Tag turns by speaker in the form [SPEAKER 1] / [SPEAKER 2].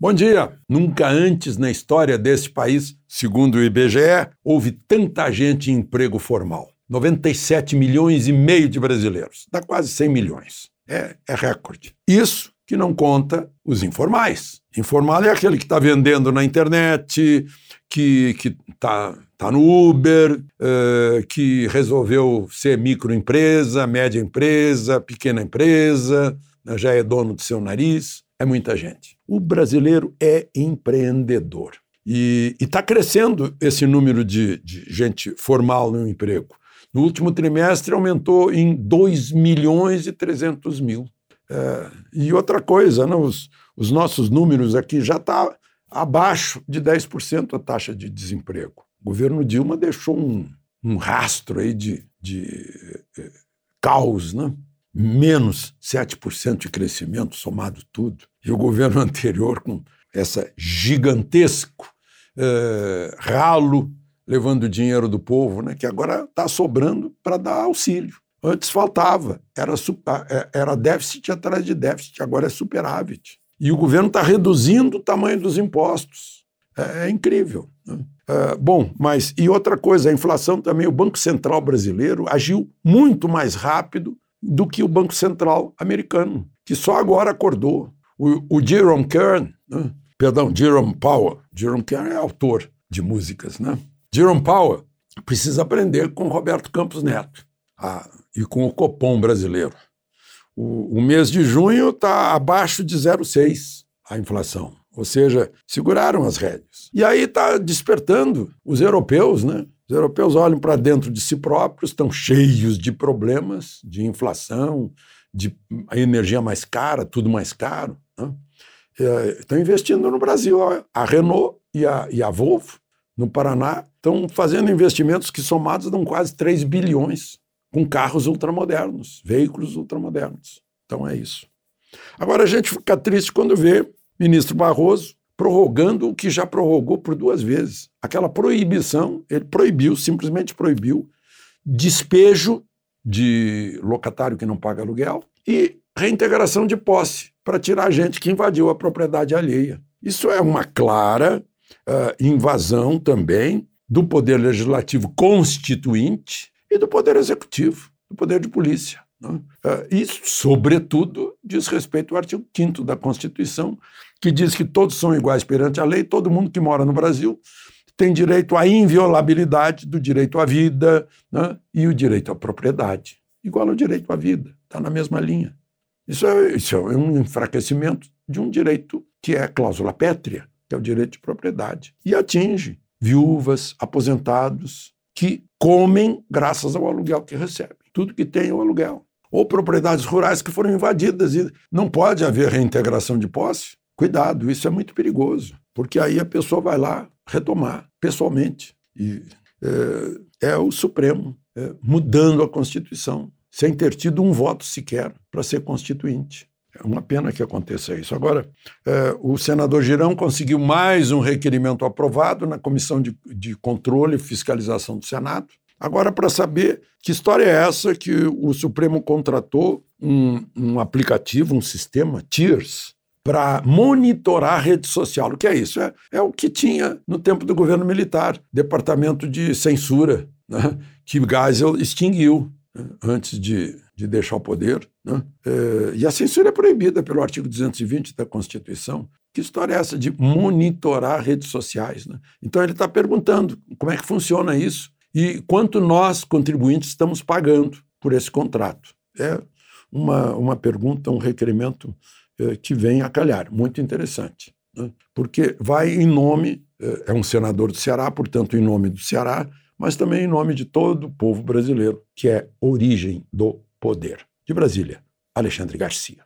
[SPEAKER 1] Bom dia! Nunca antes na história desse país, segundo o IBGE, houve tanta gente em emprego formal. 97 milhões e meio de brasileiros, dá quase 100 milhões. É, é recorde. Isso que não conta os informais. Informal é aquele que está vendendo na internet, que está tá no Uber, uh, que resolveu ser microempresa, média empresa, pequena empresa, né, já é dono do seu nariz. É muita gente. O brasileiro é empreendedor. E está crescendo esse número de, de, gente formal no emprego. No último trimestre aumentou em 2 milhões e 300 mil. É, e outra coisa, né, os, os nossos números aqui já está abaixo de 10% a taxa de desemprego. O governo Dilma deixou um, um rastro aí de, de eh, caos, né? Menos 7% de crescimento, somado tudo. E o governo anterior, com essa gigantesco eh, ralo levando dinheiro do povo, né, que agora está sobrando para dar auxílio. Antes faltava, era, é, era déficit atrás de déficit, agora é superávit. E o governo está reduzindo o tamanho dos impostos. É, é incrível. Né? É, bom, mas e outra coisa, a inflação também, o Banco Central brasileiro agiu muito mais rápido do que o Banco Central americano, que só agora acordou. O, o Jerome Kern, né? perdão, Jerome Powell, Jerome Kern é autor de músicas, né? Jerome Powell precisa aprender com Roberto Campos Neto a, e com o Copom brasileiro. O, o mês de junho está abaixo de 0,6 a inflação, ou seja, seguraram as rédeas. E aí está despertando os europeus, né? Os europeus olham para dentro de si próprios, estão cheios de problemas, de inflação, de energia mais cara, tudo mais caro. Né? Estão investindo no Brasil. A Renault e a, e a Volvo, no Paraná, estão fazendo investimentos que somados dão quase 3 bilhões com carros ultramodernos, veículos ultramodernos. Então é isso. Agora a gente fica triste quando vê ministro Barroso prorrogando o que já prorrogou por duas vezes. Aquela proibição, ele proibiu, simplesmente proibiu, despejo de locatário que não paga aluguel e reintegração de posse para tirar a gente que invadiu a propriedade alheia. Isso é uma clara uh, invasão também do poder legislativo constituinte e do poder executivo, do poder de polícia. Né? Uh, isso, sobretudo, diz respeito ao artigo 5 da Constituição, que diz que todos são iguais perante a lei, todo mundo que mora no Brasil tem direito à inviolabilidade do direito à vida né, e o direito à propriedade, igual ao direito à vida, está na mesma linha. Isso é, isso é um enfraquecimento de um direito que é cláusula pétrea, que é o direito de propriedade, e atinge viúvas, aposentados, que comem graças ao aluguel que recebem. Tudo que tem é o aluguel. Ou propriedades rurais que foram invadidas e não pode haver reintegração de posse. Cuidado, isso é muito perigoso, porque aí a pessoa vai lá retomar pessoalmente. E é, é o Supremo é, mudando a Constituição, sem ter tido um voto sequer para ser constituinte. É uma pena que aconteça isso. Agora, é, o senador Girão conseguiu mais um requerimento aprovado na Comissão de, de Controle e Fiscalização do Senado. Agora, para saber que história é essa que o Supremo contratou um, um aplicativo, um sistema, TIRS, para monitorar a rede social. O que é isso? É, é, o que tinha no tempo do governo militar, departamento de censura, né, que Geisel extinguiu né, antes de, de deixar o poder. Né? É, e a censura é proibida pelo artigo 220 da Constituição. Que história é essa de monitorar redes sociais? Né? Então ele está perguntando como é que funciona isso e quanto nós, contribuintes, estamos pagando por esse contrato. É uma, uma pergunta, um requerimento eh, que vem a calhar. Muito interessante. Né? Porque vai em nome, eh, é um senador do Ceará, portanto, em nome do Ceará, mas também em nome de todo o povo brasileiro, que é origem do poder. De Brasília, Alexandre Garcia.